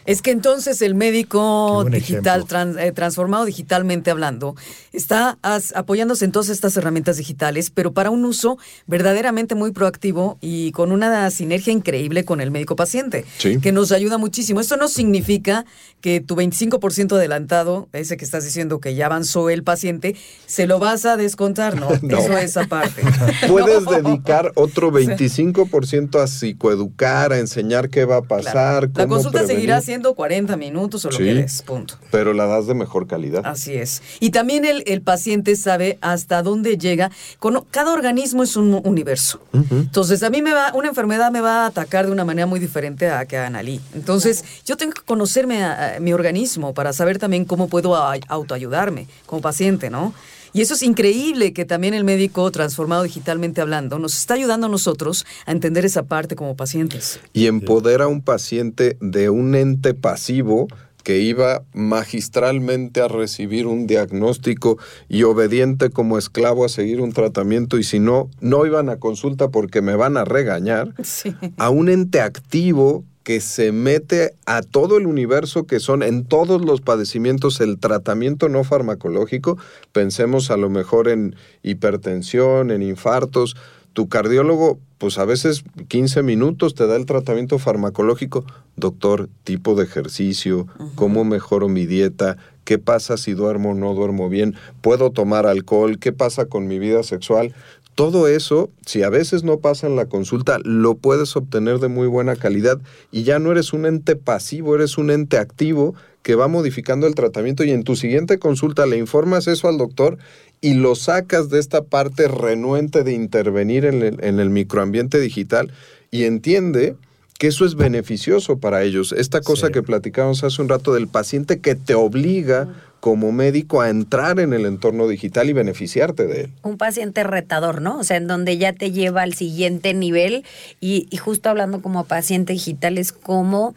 Es que entonces el médico digital, eh, transformado digitalmente hablando, está as- apoyándose en todas estas herramientas digitales, pero para un uso verdaderamente muy proactivo y con una sinergia increíble con el médico paciente, Sí. que nos ayuda muchísimo. Esto no significa que tu 25% adelantado, ese que estás diciendo que ya avanzó el paciente, se lo vas a descontar, ¿no? No. Eso es aparte. Puedes No. dedicar otro 25% a psicoeducar, a enseñar qué va a pasar, La cómo consulta prevenir, seguirá siendo 40 minutos o lo Sí. que des, punto. pero la das de mejor calidad. Así es. Y también el, el paciente sabe hasta dónde llega. Con, cada organismo es un universo. Entonces, a mí me va, una enfermedad me va a atacar de una manera muy diferente a que a Analí. Entonces, yo tengo que conocerme a, a mi organismo para saber también cómo puedo autoayudarme como paciente, ¿no? Y eso es increíble que también el médico transformado digitalmente hablando nos está ayudando a nosotros a entender esa parte como pacientes. y empodera a un paciente de un ente pasivo que iba magistralmente a recibir un diagnóstico y obediente como esclavo a seguir un tratamiento y si no, no iban a consulta porque me van a regañar, Sí. a un ente activo que se mete a todo el universo que son en todos los padecimientos el tratamiento no farmacológico. Pensemos a lo mejor en hipertensión, en infartos. Tu cardiólogo, pues a veces 15 minutos te da el tratamiento farmacológico. Doctor, tipo de ejercicio, cómo mejoro mi dieta, qué pasa si duermo o no duermo bien, puedo tomar alcohol, qué pasa con mi vida sexual. Todo eso, si a veces no pasa en la consulta, lo puedes obtener de muy buena calidad y ya no eres un ente pasivo, eres un ente activo que va modificando el tratamiento y en tu siguiente consulta le informas eso al doctor y lo sacas de esta parte renuente de intervenir en el, en el microambiente digital y entiende que eso es beneficioso para ellos. Esta cosa Sí. que platicábamos hace un rato del paciente que te obliga como médico a entrar en el entorno digital y beneficiarte de él. un paciente retador, ¿no? O sea, en donde ya te lleva al siguiente nivel y, y justo hablando como paciente digital es como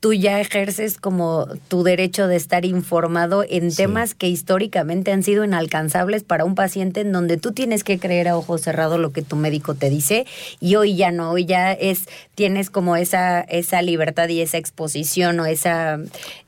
tú ya ejerces como tu derecho de estar informado en temas que históricamente han sido inalcanzables para un paciente en donde tú tienes que creer a ojo cerrado lo que tu médico te dice y hoy ya no, hoy ya es tienes como esa esa libertad y esa exposición o esa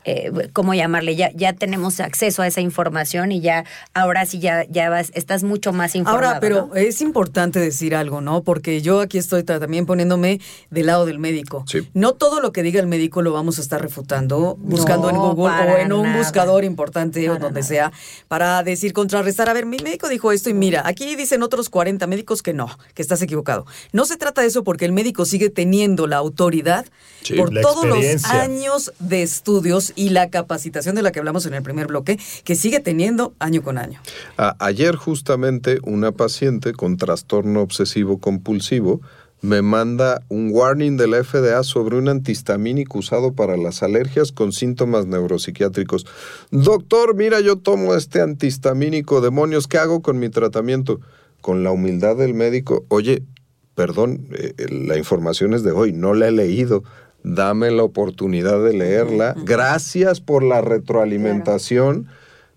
eh, cómo llamarle ya ya tenemos acceso a esa información y ya ahora sí ya ya vas estás mucho más informado. Ahora, pero ¿no? es importante decir algo, ¿no? Porque yo aquí estoy ta- también poniéndome del lado del médico. Sí. No todo lo que diga el médico lo vamos a estar refutando, buscando en Google o para en un nada. buscador importante o Para donde nada. sea, para decir, contrarrestar, a ver, mi médico dijo esto y mira, aquí dicen otros 40 médicos que no, que estás equivocado. No se trata de eso porque el médico sigue teniendo la autoridad Sí, por la todos los años de estudios y la capacitación de la que hablamos en el primer bloque, que sigue teniendo año con año. A- ayer justamente una paciente con trastorno obsesivo compulsivo me manda un warning de la FDA sobre un antihistamínico usado para las alergias con síntomas neuropsiquiátricos. Doctor, mira, yo tomo este antihistamínico, demonios, ¿qué hago con mi tratamiento? Con la humildad del médico, oye, perdón, eh, la información es de hoy, no la he leído. Dame la oportunidad de leerla. Gracias por la retroalimentación.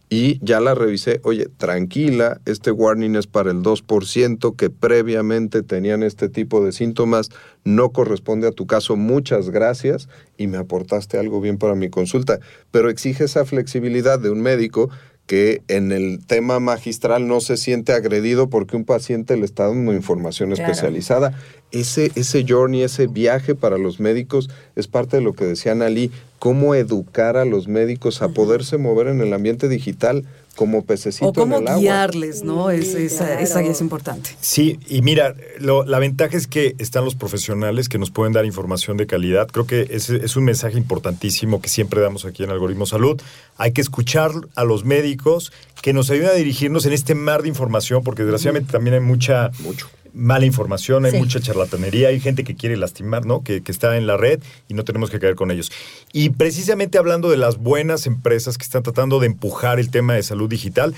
Y ya la revisé. Oye, tranquila, este warning es para el 2% que previamente tenían este tipo de síntomas. No corresponde a tu caso. Muchas gracias y me aportaste algo bien para mi consulta. Pero exige esa flexibilidad de un médico que en el tema magistral no se siente agredido porque un paciente le está dando información Claro. especializada. Ese, ese journey, ese viaje para los médicos es parte de lo que decía Ali, cómo educar a los médicos a poderse mover en el ambiente digital como pececito O cómo en el agua. guiarles, ¿no? Es, esa, claro. esa guía es importante. Sí, y mira, lo- la ventaja es que están los profesionales que nos pueden dar información de calidad. Creo que ese es un mensaje importantísimo que siempre damos aquí en Algoritmo Salud. Hay que escuchar a los médicos que nos ayuden a dirigirnos en este mar de información, porque desgraciadamente también hay mucha Mucho. Mala información, hay Sí. mucha charlatanería, hay gente que quiere lastimar, ¿no? Que, que está en la red y no tenemos que caer con ellos. Y precisamente hablando de las buenas empresas que están tratando de empujar el tema de salud digital,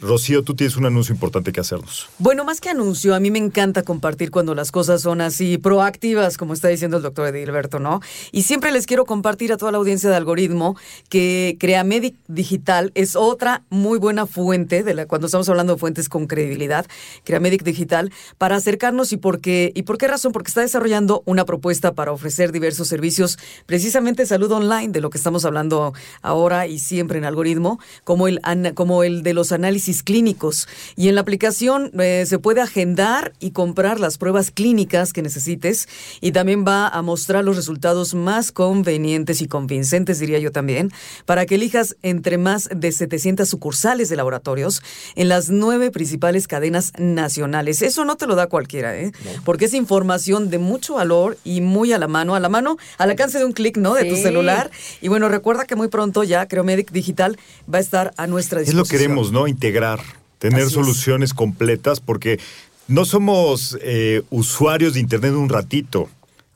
Rocío, tú tienes un anuncio importante que hacernos. Bueno, más que anuncio, a mí me encanta compartir cuando las cosas son así proactivas, como está diciendo el doctor Edilberto, ¿no? Y siempre les quiero compartir a toda la audiencia de algoritmo que Creamedic Digital es otra muy buena fuente, de la, cuando estamos hablando de fuentes con credibilidad, Creamedic Digital, para acercarnos y por qué, y por qué razón, porque está desarrollando una propuesta para ofrecer diversos servicios, precisamente salud online, de lo que estamos hablando ahora y siempre en algoritmo, como el, como el de los análisis clínicos. Y en la aplicación eh, se puede agendar y comprar las pruebas clínicas que necesites y también va a mostrar los resultados más convenientes y convincentes, diría yo también, para que elijas entre más de 700 sucursales de laboratorios en las nueve principales cadenas nacionales. Eso no te lo da cualquiera, ¿eh? Porque es información de mucho valor y muy a la mano, a la mano, al alcance de un clic, ¿no? De tu celular. Y bueno, recuerda que muy pronto ya Creomedic Digital va a estar a nuestra Es disposición. lo que queremos, ¿no? Integrar, tener Así es. soluciones completas, porque no somos eh, usuarios de Internet un ratito,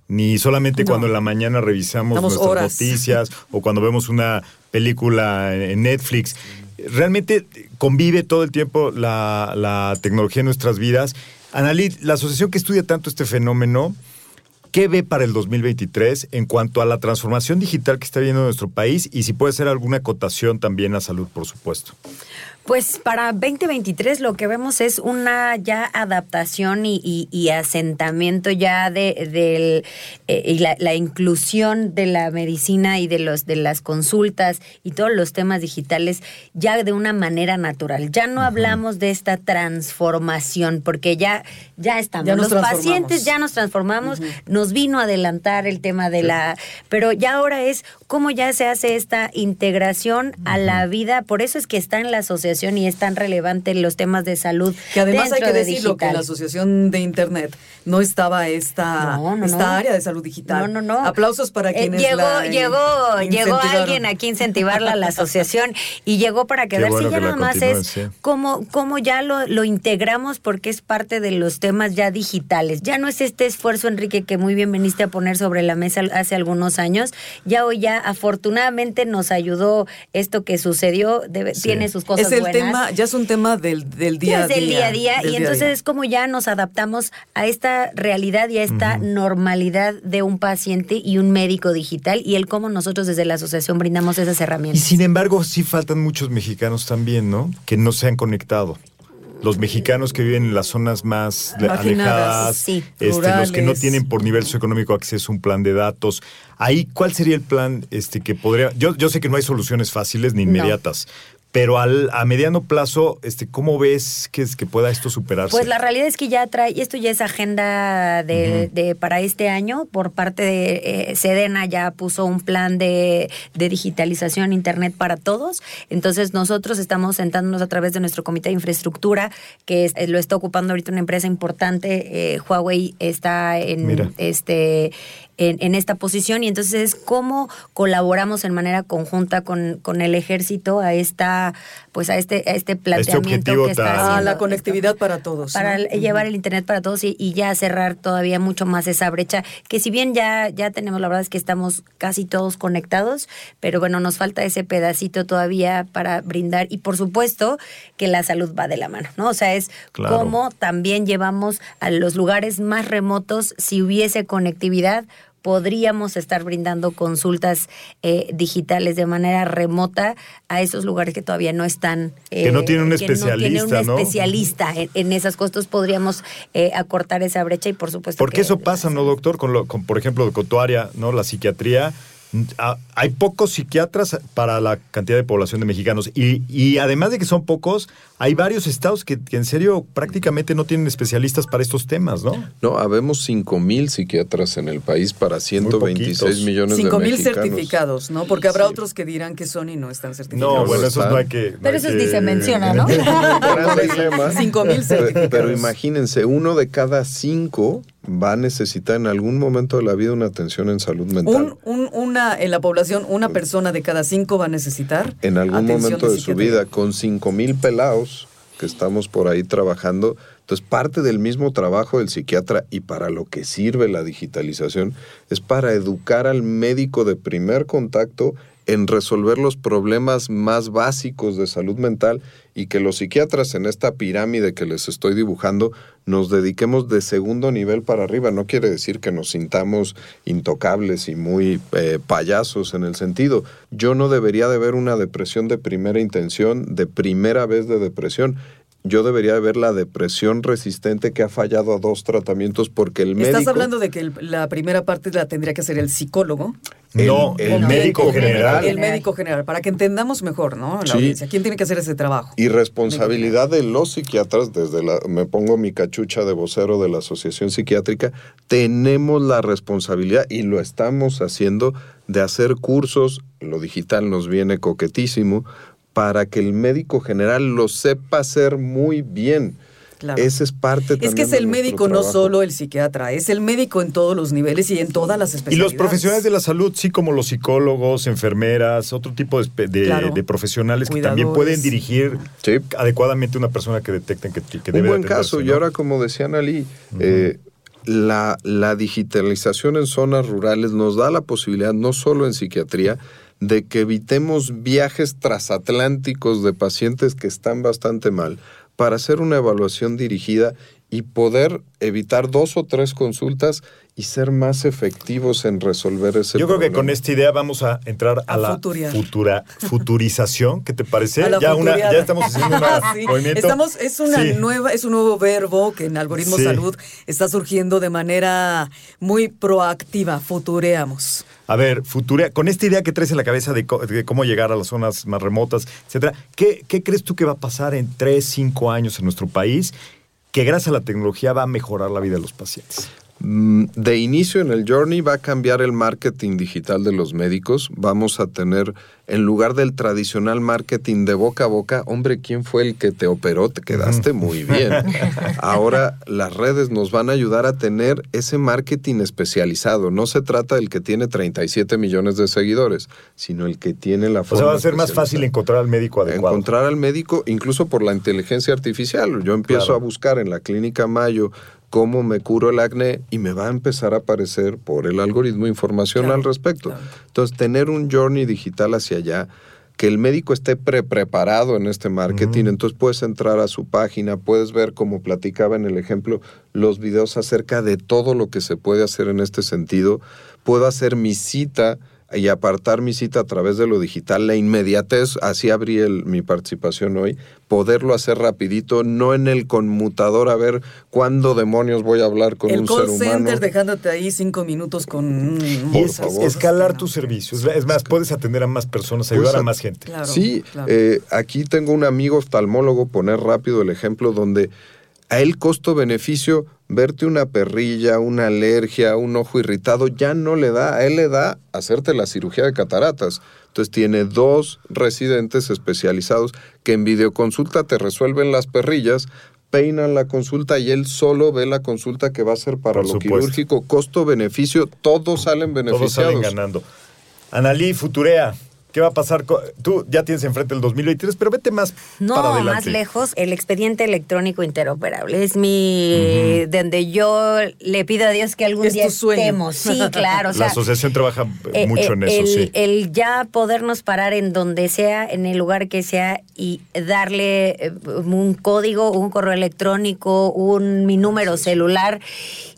ni solamente No. cuando en la mañana revisamos Damos nuestras horas. noticias o cuando vemos una película en Netflix. Realmente convive todo el tiempo la, la tecnología en nuestras vidas. Analí, la asociación que estudia tanto este fenómeno, ¿Qué ve para el 2023 en cuanto a la transformación digital que está viendo nuestro país y si puede hacer alguna acotación también a salud, por supuesto? Pues para 2023 lo que vemos es una ya adaptación y, y- y asentamiento ya de del, eh, y la, la inclusión de la medicina y de los de las consultas y todos los temas digitales ya de una manera natural. Ya no hablamos de esta transformación porque ya ya estamos. Ya los pacientes ya nos transformamos, nos vino a adelantar el tema de la, pero ya ahora es cómo ya se hace esta integración a la vida, por eso es que está en la asociación y es tan relevante los temas de salud. Que además hay que de decirlo que en la. Asociación de Internet no estaba esta, No, no, esta no. área de salud digital. No, no, no. Aplausos para Eh, quienes llegó, la, eh, llegó, llegó alguien aquí a incentivarla a la asociación y llegó para quedarse. bueno ya que nada más es sí. cómo, cómo ya lo, lo integramos porque es parte de los temas ya digitales. Ya no es este esfuerzo, Enrique, que muy bien viniste a poner sobre la mesa hace algunos años. Ya hoy ya afortunadamente nos ayudó esto que sucedió. Debe- Tiene sus cosas es el buenas. tema, ya es un tema del, del día Ya a es del día. día a día y día entonces día. es como ya nos adaptamos a esta realidad y a esta normalidad de un paciente y un médico digital y el cómo nosotros desde la asociación brindamos esas Y herramientas. sin embargo, sí faltan muchos mexicanos también, ¿no? Que no se han conectado. Los mexicanos que viven en las zonas más alejadas, sí. este, los que no tienen por nivel socioeconómico acceso a un plan de datos. Ahí, ¿cuál sería el plan este, que podría...? Yo, yo sé que no hay soluciones fáciles ni No. Pero al, a mediano plazo, este, ¿cómo ves que, que pueda esto superarse? Pues la realidad es que ya trae, esto ya es agenda de, de para este año, por parte de eh, Sedena ya puso un plan de, de digitalización Internet para todos. Entonces nosotros estamos sentándonos a través de nuestro comité de infraestructura, que es- eh, lo está ocupando ahorita una empresa importante. eh, Huawei está en Mira. este en, en esta posición y entonces es cómo colaboramos en manera conjunta con, con el ejército a esta pues a este a este planteamiento objetivo que está tan- Ah, haciendo la conectividad para todos. para llevar el internet para todos y, y ya cerrar todavía mucho más esa brecha que si bien ya ya tenemos la verdad es que estamos casi todos conectados pero bueno nos falta ese pedacito todavía para brindar y por supuesto que la salud va de la mano no o sea es Claro. cómo también llevamos a los lugares más remotos si hubiese conectividad podríamos estar brindando consultas eh, digitales de manera remota a esos lugares que todavía no están eh, Que no tienen un que no tienen especialista, un ¿no? especialista en, en esas costos podríamos eh, acortar esa brecha y por supuesto Porque que- eso pasa, ¿no, doctor? Con, lo, con por ejemplo, con tu área, ¿no? La psiquiatría. Ah, Hay pocos psiquiatras para la cantidad de población de mexicanos. Y, y además de que son pocos, hay varios estados que, que en serio prácticamente no tienen especialistas para estos temas, ¿no? No, habemos 5 mil psiquiatras en el país para 126 poquitos. millones de Cinco mil mexicanos. certificados, ¿no? Porque habrá otros que dirán que son y no están certificados. No, bueno, esos no hay que. no Pero esos ni se menciona, ¿no? Gran dilema. Cinco mil Pe- certificados. Pero imagínense, uno de cada cinco va a necesitar en algún momento de la vida una atención en salud mental. Un, un- una, en la población, una persona de cada cinco va a necesitar en algún momento de su psiquiatría. vida, con 5 mil pelados que estamos por ahí trabajando. Entonces, parte del mismo trabajo del psiquiatra y para lo que sirve la digitalización es para educar al médico de primer contacto en resolver los problemas más básicos de salud mental y que los psiquiatras en esta pirámide que les estoy dibujando nos dediquemos de segundo nivel para arriba. No quiere decir que nos sintamos intocables y muy eh, payasos en el sentido. Yo no debería de ver una depresión de primera intención, de primera vez de depresión. Yo debería de ver la depresión resistente que ha fallado a dos tratamientos porque el médico... Estás hablando de que el- la primera parte la tendría que hacer el psicólogo. No, El- el, el médico médico general. El médico general, para que entendamos mejor, ¿no? La Sí. audiencia. ¿Quién tiene que hacer ese trabajo? Y responsabilidad de los psiquiatras, desde la, me pongo mi cachucha de vocero de la Asociación Psiquiátrica, tenemos la responsabilidad y lo estamos haciendo de hacer cursos, lo digital nos viene coquetísimo, para que el médico general lo sepa hacer muy bien. Claro. Ese es parte Es también que es el médico, no solo el psiquiatra, es el médico en todos los niveles y en todas las Y especialidades. los profesionales de la salud, sí, como los psicólogos, enfermeras, otro tipo de, espe- de- Claro. de profesionales que también pueden dirigir Sí. adecuadamente una persona que detecten que, que Un debe buen caso. Y ahora, como decía Analí, eh, la, la digitalización en zonas rurales nos da la posibilidad, no solo en psiquiatría, de que evitemos viajes transatlánticos de pacientes que están bastante mal para hacer una evaluación dirigida y poder evitar dos o tres consultas y ser más efectivos en resolver ese Yo creo que problema. con esta idea vamos a entrar a, A la futura, futurización, ¿qué te parece? Ya, una, futuriada. ya estamos haciendo un Sí, movimiento. Estamos, es una Sí. nueva, es un nuevo verbo que en Algoritmo Sí. Salud está surgiendo de manera muy proactiva. Futureamos. A ver, futura, con esta idea que traes en la cabeza de, de cómo llegar a las zonas más remotas, etcétera, ¿qué, ¿qué crees tú que va a pasar en tres, cinco años en nuestro país que gracias a la tecnología va a mejorar la vida de los pacientes? Mm, De inicio en el Journey va a cambiar el marketing digital de los médicos. Vamos a tener, en lugar del tradicional marketing de boca a boca, hombre, ¿quién fue el que te operó? Te quedaste muy bien. Ahora las redes nos van a ayudar a tener ese marketing especializado. No se trata del que tiene 37 millones de seguidores, sino el que tiene la O forma sea, va a ser más fácil encontrar al médico adecuado. encontrar al médico, incluso por la inteligencia artificial. Yo empiezo Claro. a buscar en la clínica Mayo cómo me curo el acné y me va a empezar a aparecer por el algoritmo información Claro, al respecto. claro. Entonces, tener un journey digital hacia allá, que el médico esté pre preparado en este marketing, entonces puedes entrar a su página, puedes ver, como platicaba en el ejemplo, los videos acerca de todo lo que se puede hacer en este sentido. Puedo hacer mi cita y apartar mi cita a través de lo digital, la inmediatez, así abrí el- mi participación hoy, poderlo hacer rapidito, no en el conmutador a ver cuándo demonios voy a hablar con el un call ser humano. center dejándote ahí cinco minutos con... mm, Y es, favor. escalar tus servicios. Es más, puedes atender a más personas, ayudar Pues, a más gente. Claro, sí, claro. eh, aquí tengo un amigo oftalmólogo, poner rápido el ejemplo, donde a él costo-beneficio, verte una perrilla, una alergia, un ojo irritado, ya no le da, a él le da hacerte la cirugía de cataratas. Entonces tiene dos residentes especializados que en videoconsulta te resuelven las perrillas, peinan la consulta y él solo ve la consulta que va a ser para Por lo supuesto. quirúrgico, costo-beneficio, todos salen Todos beneficiados. salen ganando. Analí, Futurea, ¿qué va a pasar? con- Tú ya tienes enfrente el 2023, pero vete más No, para adelante. más lejos, el expediente electrónico interoperable. Es mi. donde yo le pido a Dios que algún Es día estemos. Sí, claro. O sea, la asociación trabaja eh, mucho eh, en eso, el, sí. el ya podernos parar en donde sea, en el lugar que sea y darle eh, un código, un correo electrónico, un mi número celular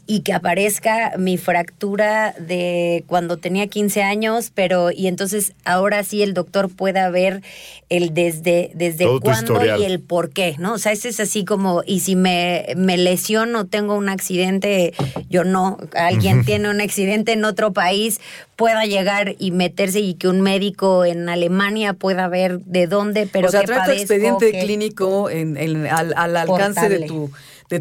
y que aparezca mi fractura de cuando tenía 15 años, pero y entonces ahora sí el doctor pueda ver el desde desde Todo cuándo y el por qué, ¿no? O sea, ese es así como y si me me lesiono, tengo un accidente, yo no, alguien tiene un accidente en otro país, pueda llegar y meterse y que un médico en Alemania pueda ver de dónde, pero o sea, qué trae tu padezco, expediente clínico en, en- al, al alcance de tu,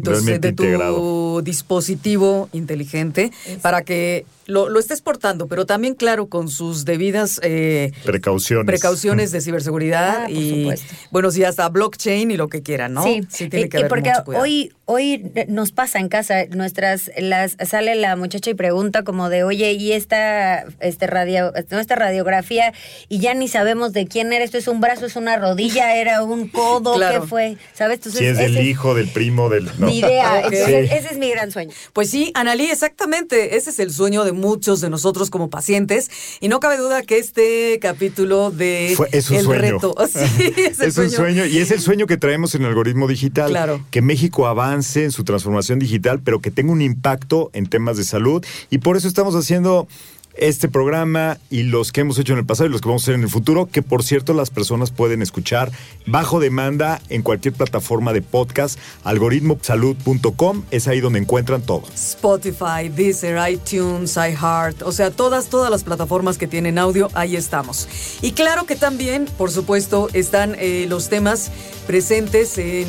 de tu, de tu dispositivo inteligente para que lo, lo estés portando, pero también, claro, con sus debidas eh, Precauciones. precauciones de ciberseguridad Ah, por y, supuesto. bueno, sí, hasta blockchain y lo que quieran, ¿no? Sí, tiene Eh, que eh, haber porque mucho hoy hoy nos pasa en casa, nuestras las sale la muchacha y pregunta como de, "Oye, ¿y esta este radio no, esta radiografía y ya ni sabemos de quién era, esto es un brazo, es una rodilla, era un codo, Claro. qué fue?" ¿Sabes? Entonces, si es del hijo, del primo, del... no. mi idea, Ok. Entonces, Sí. ese es mi gran sueño. Pues sí, Analí, exactamente. Ese es el sueño de muchos de nosotros como pacientes. Y no cabe duda que este capítulo de Fue- es un El sueño. Reto. Sí, es, el Es un sueño y es el sueño que traemos en el algoritmo digital. Claro. Que México avance en su transformación digital, pero que tenga un impacto en temas de salud. Y por eso estamos haciendo este programa y los que hemos hecho en el pasado y los que vamos a hacer en el futuro, que por cierto las personas pueden escuchar bajo demanda en cualquier plataforma de podcast, algoritmosalud.com, es ahí donde encuentran todo. Spotify, Deezer, iTunes, iHeart, o sea, todas, todas las plataformas que tienen audio, ahí estamos. Y claro que también, por supuesto, están eh, los temas presentes en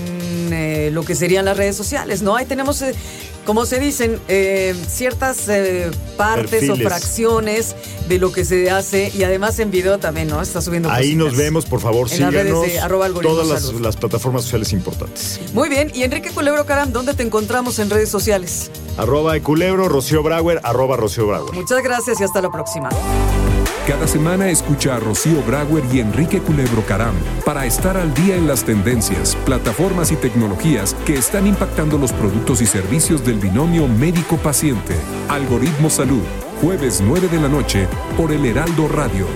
eh, lo que serían las redes sociales, ¿no? Ahí tenemos, eh, como se dicen, eh, ciertas eh, partes o fracciones de lo que se hace y además en video también, ¿no? Está subiendo Ahí cositas. nos vemos, por favor, En las redes síganos. de algoritmo todas las, las plataformas sociales importantes. Muy bien, y Enrique Culebro Caram, ¿dónde te encontramos en redes sociales? Arroba Eculebro, Rocío Brauer, arroba Rocío Brauer. Muchas gracias y hasta la próxima. Cada semana escucha a Rocío Brauer y Enrique Culebro Caram para estar al día en las tendencias, plataformas y tecnologías que están impactando los productos y servicios del binomio médico-paciente. Algoritmo Salud, jueves 9 de la noche por el Heraldo Radio.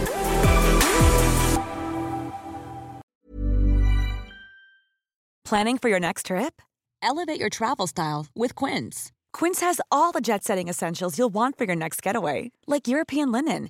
Planning for your next trip? Elevate your travel style with Quince. Quince has all the jet setting essentials you'll want for your next getaway, like European linen,